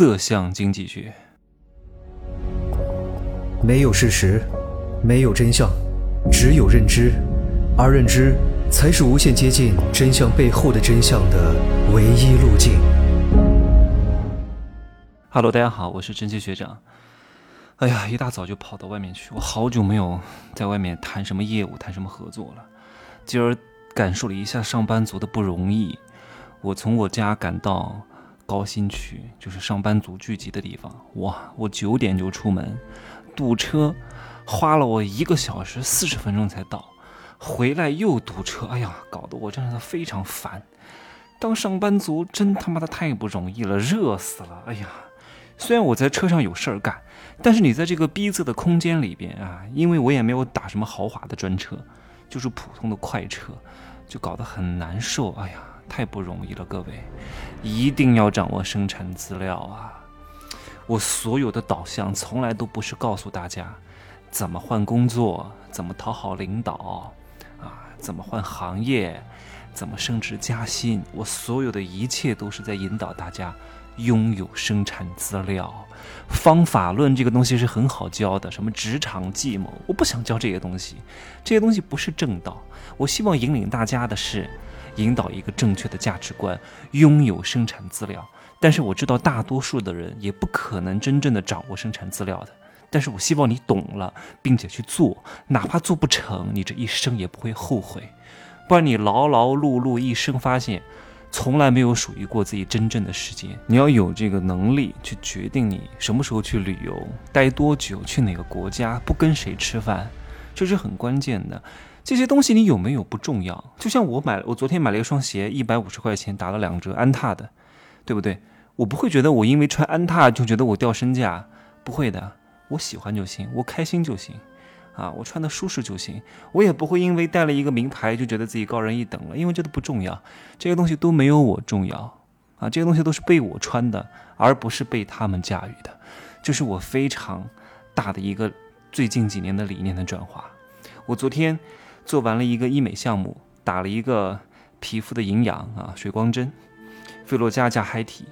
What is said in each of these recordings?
色相经济学。没有事实，没有真相，只有认知，而认知才是无限接近真相背后的真相的唯一路径。Hello，大家好，我是真奇学长。哎呀，一大早就跑到外面去，我好久没有在外面谈什么业务、谈什么合作了。今儿感受了一下上班族的不容易。我从我家赶到高新区，就是上班族聚集的地方。哇，我九点就出门。堵车，花了我一个小时四十分钟才到，回来又堵车，哎呀，搞得我真的非常烦。当上班族真他妈的太不容易了，热死了，哎呀！虽然我在车上有事儿干，但是你在这个逼仄的空间里边啊，因为我也没有打什么豪华的专车，就是普通的快车，就搞得很难受，哎呀，太不容易了，各位，一定要掌握生产资料啊！我所有的导向从来都不是告诉大家怎么换工作，怎么讨好领导，啊，怎么换行业，怎么升职加薪。我所有的一切都是在引导大家拥有生产资料。方法论这个东西是很好教的，什么职场计谋，我不想教这些东西，这些东西不是正道。我希望引领大家的是引导一个正确的价值观，拥有生产资料。但是我知道大多数的人也不可能真正的掌握生产资料的。但是我希望你懂了，并且去做，哪怕做不成，你这一生也不会后悔。不然你劳劳碌碌一生，发现从来没有属于过自己真正的时间。你要有这个能力去决定你什么时候去旅游，待多久，去哪个国家，不跟谁吃饭，这是很关键的。这些东西你有没有不重要。就像我买，我昨天买了一双鞋，一百五十块钱打了两折，安踏的，对不对？我不会觉得我因为穿安踏就觉得我掉身价，不会的，我喜欢就行，我开心就行，啊，我穿的舒适就行，我也不会因为带了一个名牌就觉得自己高人一等了，因为这都不重要，这些东西都没有我重要，啊，这些东西都是被我穿的，而不是被他们驾驭的，这是我非常大的一个最近几年的理念的转化。我昨天做完了一个医美项目，打了一个皮肤的营养啊，水光针，菲洛嘉加嗨体。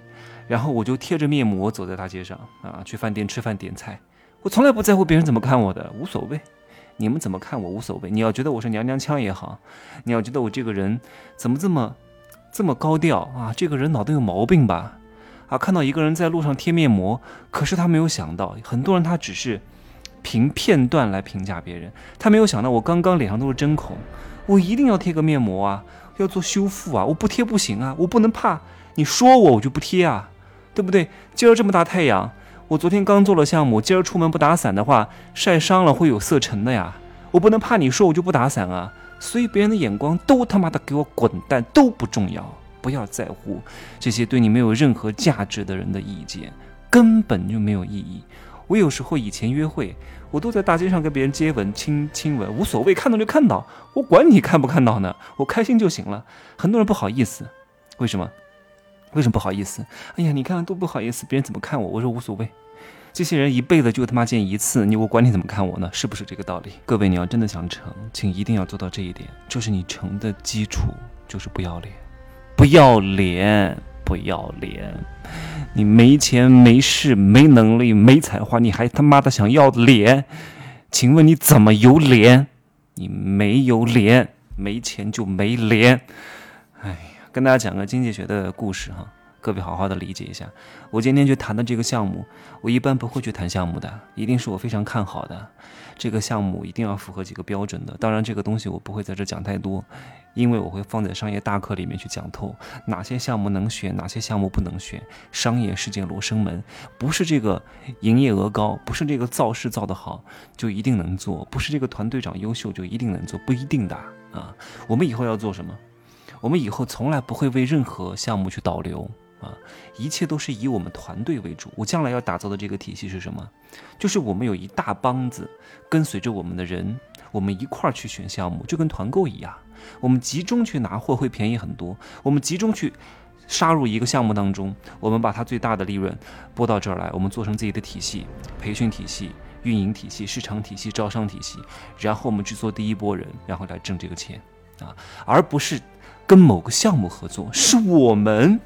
然后我就贴着面膜走在大街上啊，去饭店吃饭点菜。我从来不在乎别人怎么看我的，无所谓。你们怎么看我无所谓。你要觉得我是娘娘腔也好，你要觉得我这个人怎么这么这么高调啊？这个人脑袋有毛病吧？啊，看到一个人在路上贴面膜，可是他没有想到，很多人他只是凭片段来评价别人，他没有想到我刚刚脸上都是针孔，我一定要贴个面膜啊，要做修复啊，我不贴不行啊，我不能怕你说我我就不贴啊。对不对？今儿这么大太阳，我昨天刚做了项目，今儿出门不打伞的话，晒伤了会有色沉的呀。我不能怕你说我就不打伞啊。所以别人的眼光都他妈的给我滚蛋，都不重要，不要在乎这些对你没有任何价值的人的意见，根本就没有意义。我有时候以前约会，我都在大街上跟别人接吻、亲亲吻，无所谓，看到就看到，我管你看不看到呢，我开心就行了。很多人不好意思，为什么？为什么不好意思？哎呀，你看都不好意思，别人怎么看我？我说无所谓，这些人一辈子就他妈见一次，你我管你怎么看我呢？是不是这个道理？各位，你要真的想成，请一定要做到这一点，就是你成的基础就是不要脸，不要脸，不要脸。你没钱、没势、没能力、没才华，你还他妈的想要脸？请问你怎么有脸？你没有脸，没钱就没脸。哎呀。跟大家讲个经济学的故事哈，各位好好的理解一下。我今天去谈的这个项目，我一般不会去谈项目的，一定是我非常看好的这个项目，一定要符合几个标准的。当然，这个东西我不会在这讲太多，因为我会放在商业大课里面去讲透哪些项目能选，哪些项目不能选。商业世界罗生门，不是这个营业额高，不是这个造势造得好就一定能做，不是这个团队长优秀就一定能做，不一定的啊。我们以后要做什么？我们以后从来不会为任何项目去导流啊，一切都是以我们团队为主。我将来要打造的这个体系是什么？就是我们有一大帮子跟随着我们的人，我们一块儿去选项目，就跟团购一样。我们集中去拿货会便宜很多。我们集中去杀入一个项目当中，我们把它最大的利润拨到这儿来，我们做成自己的体系、培训体系、运营体系、市场体系、招商体系，然后我们去做第一波人，然后来挣这个钱啊，而不是。跟某个项目合作，是我们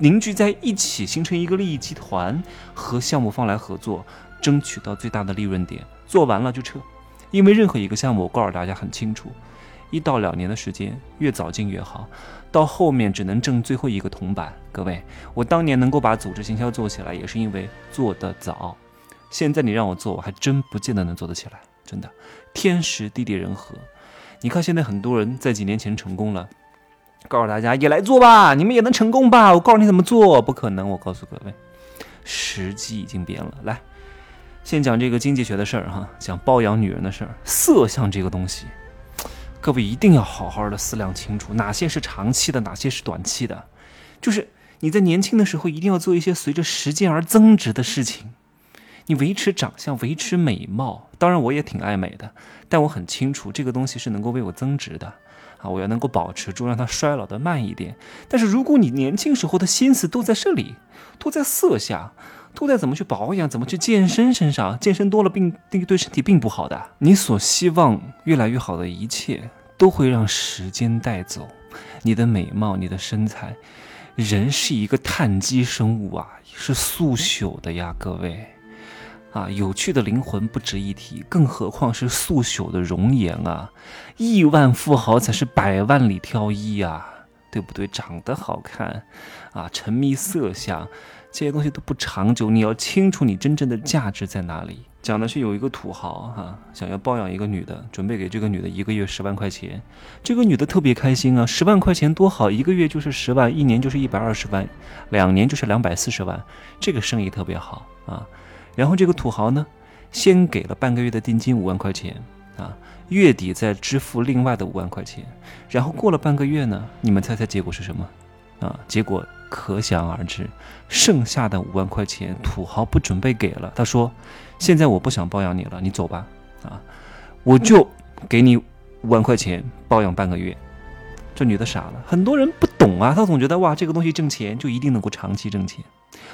凝聚在一起，形成一个利益集团，和项目方来合作，争取到最大的利润点，做完了就撤。因为任何一个项目，我告诉大家很清楚，一到两年的时间，越早进越好。到后面只能挣最后一个铜板。各位，我当年能够把组织行销做起来，也是因为做得早。现在你让我做，我还真不见得能做得起来。真的，天时地利人和。你看现在很多人在几年前成功了，告诉大家也来做吧，你们也能成功吧？我告诉你怎么做，不可能。我告诉各位，时机已经变了。来，先讲这个经济学的事儿哈，讲包养女人的事儿。色相这个东西。各位一定要好好的思量清楚，哪些是长期的，哪些是短期的。就是你在年轻的时候，一定要做一些随着时间而增值的事情。你维持长相，维持美貌，当然我也挺爱美的，但我很清楚这个东西是能够为我增值的啊！我要能够保持住，让它衰老的慢一点。但是如果你年轻时候的心思都在这里，都在色下，都在怎么去保养，怎么去健身身上，健身多了并对对身体并不好的。你所希望越来越好的一切。都会让时间带走你的美貌，你的身材。人是一个碳基生物啊，是速朽的呀，各位啊，有趣的灵魂不值一提，更何况是素朽的容颜啊！亿万富豪才是百万里挑一啊，对不对？长得好看啊，沉迷色相，这些东西都不长久。你要清楚你真正的价值在哪里。讲的是有一个土豪哈，想要包养一个女的，准备给这个女的一个月十万块钱。这个女的特别开心啊，十万块钱多好，一个月就是十万，一年就是一百二十万，两年就是两百四十万，这个生意特别好啊。然后这个土豪呢，先给了半个月的定金五万块钱啊，月底再支付另外的五万块钱。然后过了半个月呢，你们猜猜结果是什么？啊，结果可想而知，剩下的五万块钱土豪不准备给了。他说：“现在我不想包养你了，你走吧。”啊，我就给你五万块钱包养半个月。这女的傻了，很多人不懂啊，他总觉得哇，这个东西挣钱就一定能够长期挣钱，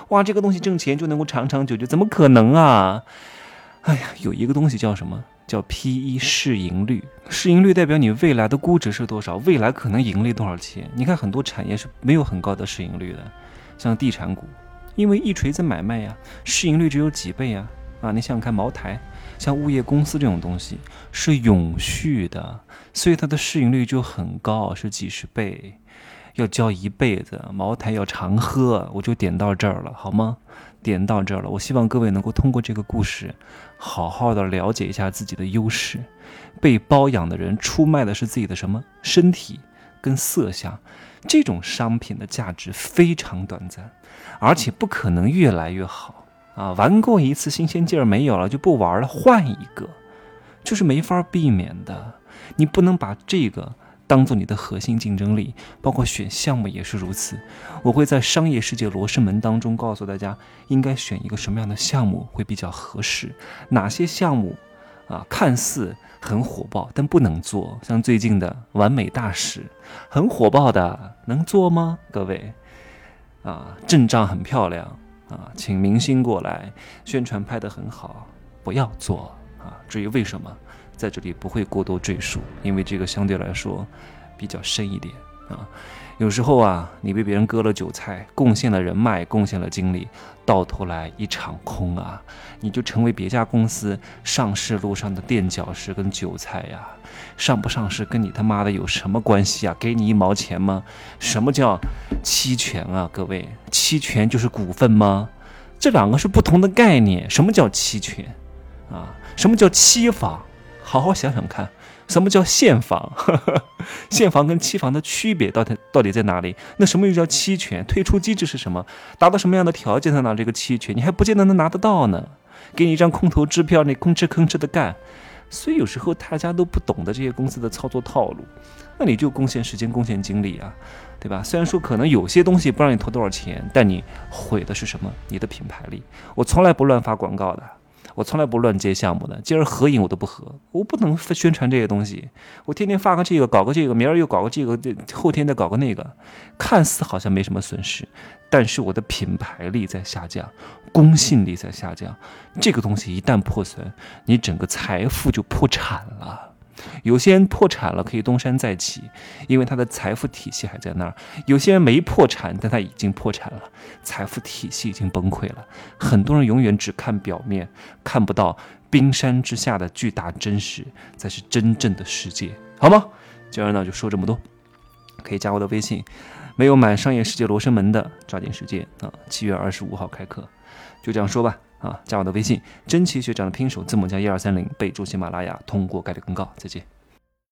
哇，这个东西挣钱就能够长长久久，怎么可能啊？哎呀，有一个东西叫什么？叫 P/E 市盈率，市盈率代表你未来的估值是多少，未来可能盈利多少钱。你看很多产业是没有很高的市盈率的，像地产股，因为一锤子买卖呀，市盈率只有几倍呀。啊，你想想看，茅台，像物业公司这种东西是永续的，所以它的市盈率就很高，是几十倍，要交一辈子。茅台要常喝，我就点到这儿了，好吗？点到这儿了，我希望各位能够通过这个故事，好好的了解一下自己的优势。被包养的人出卖的是自己的什么身体跟色相，这种商品的价值非常短暂，而且不可能越来越好啊！玩过一次新鲜劲儿没有了就不玩了，换一个，这是没法避免的。你不能把这个。当做你的核心竞争力，包括选项目也是如此。我会在商业世界罗生门当中告诉大家，应该选一个什么样的项目会比较合适，哪些项目啊看似很火爆但不能做，像最近的完美大使，很火爆的，能做吗？各位啊，阵仗很漂亮啊，请明星过来宣传拍得很好，不要做啊。至于为什么？在这里不会过多赘述，因为这个相对来说比较深一点啊。有时候啊，你被别人割了韭菜，贡献了人脉，贡献了精力，到头来一场空啊，你就成为别家公司上市路上的垫脚石跟韭菜呀。上不上市跟你他妈的有什么关系啊？给你一毛钱吗？什么叫期权啊？各位，期权就是股份吗？这两个是不同的概念。什么叫期权啊？什么叫期房？好好想想看，什么叫现房？现房跟期房的区别到底到底在哪里？那什么又叫期权？退出机制是什么？达到什么样的条件才拿这个期权？你还不见得能拿得到呢。给你一张空头支票，你吭哧吭哧的干。所以有时候大家都不懂得这些公司的操作套路，那你就贡献时间、贡献精力啊，对吧？虽然说可能有些东西不让你投多少钱，但你毁的是什么？你的品牌力。我从来不乱发广告的。我从来不乱接项目的，今儿合影我都不合，我不能宣传这些东西。我天天发个这个，搞个这个，明儿又搞个这个，后天再搞个那个，看似好像没什么损失，但是我的品牌力在下降，公信力在下降。这个东西一旦破损，你整个财富就破产了。有些人破产了可以东山再起，因为他的财富体系还在那儿；有些人没破产，但他已经破产了，财富体系已经崩溃了。很多人永远只看表面，看不到冰山之下的巨大真实，才是真正的世界，好吗？今儿呢就说这么多，可以加我的微信。没有买商业世界罗生门的，抓紧时间啊！七月二十五号开课，就这样说吧啊！加我的微信，真奇学长的拼手字母加一二三零，备注喜马拉雅，通过概率更高。再见。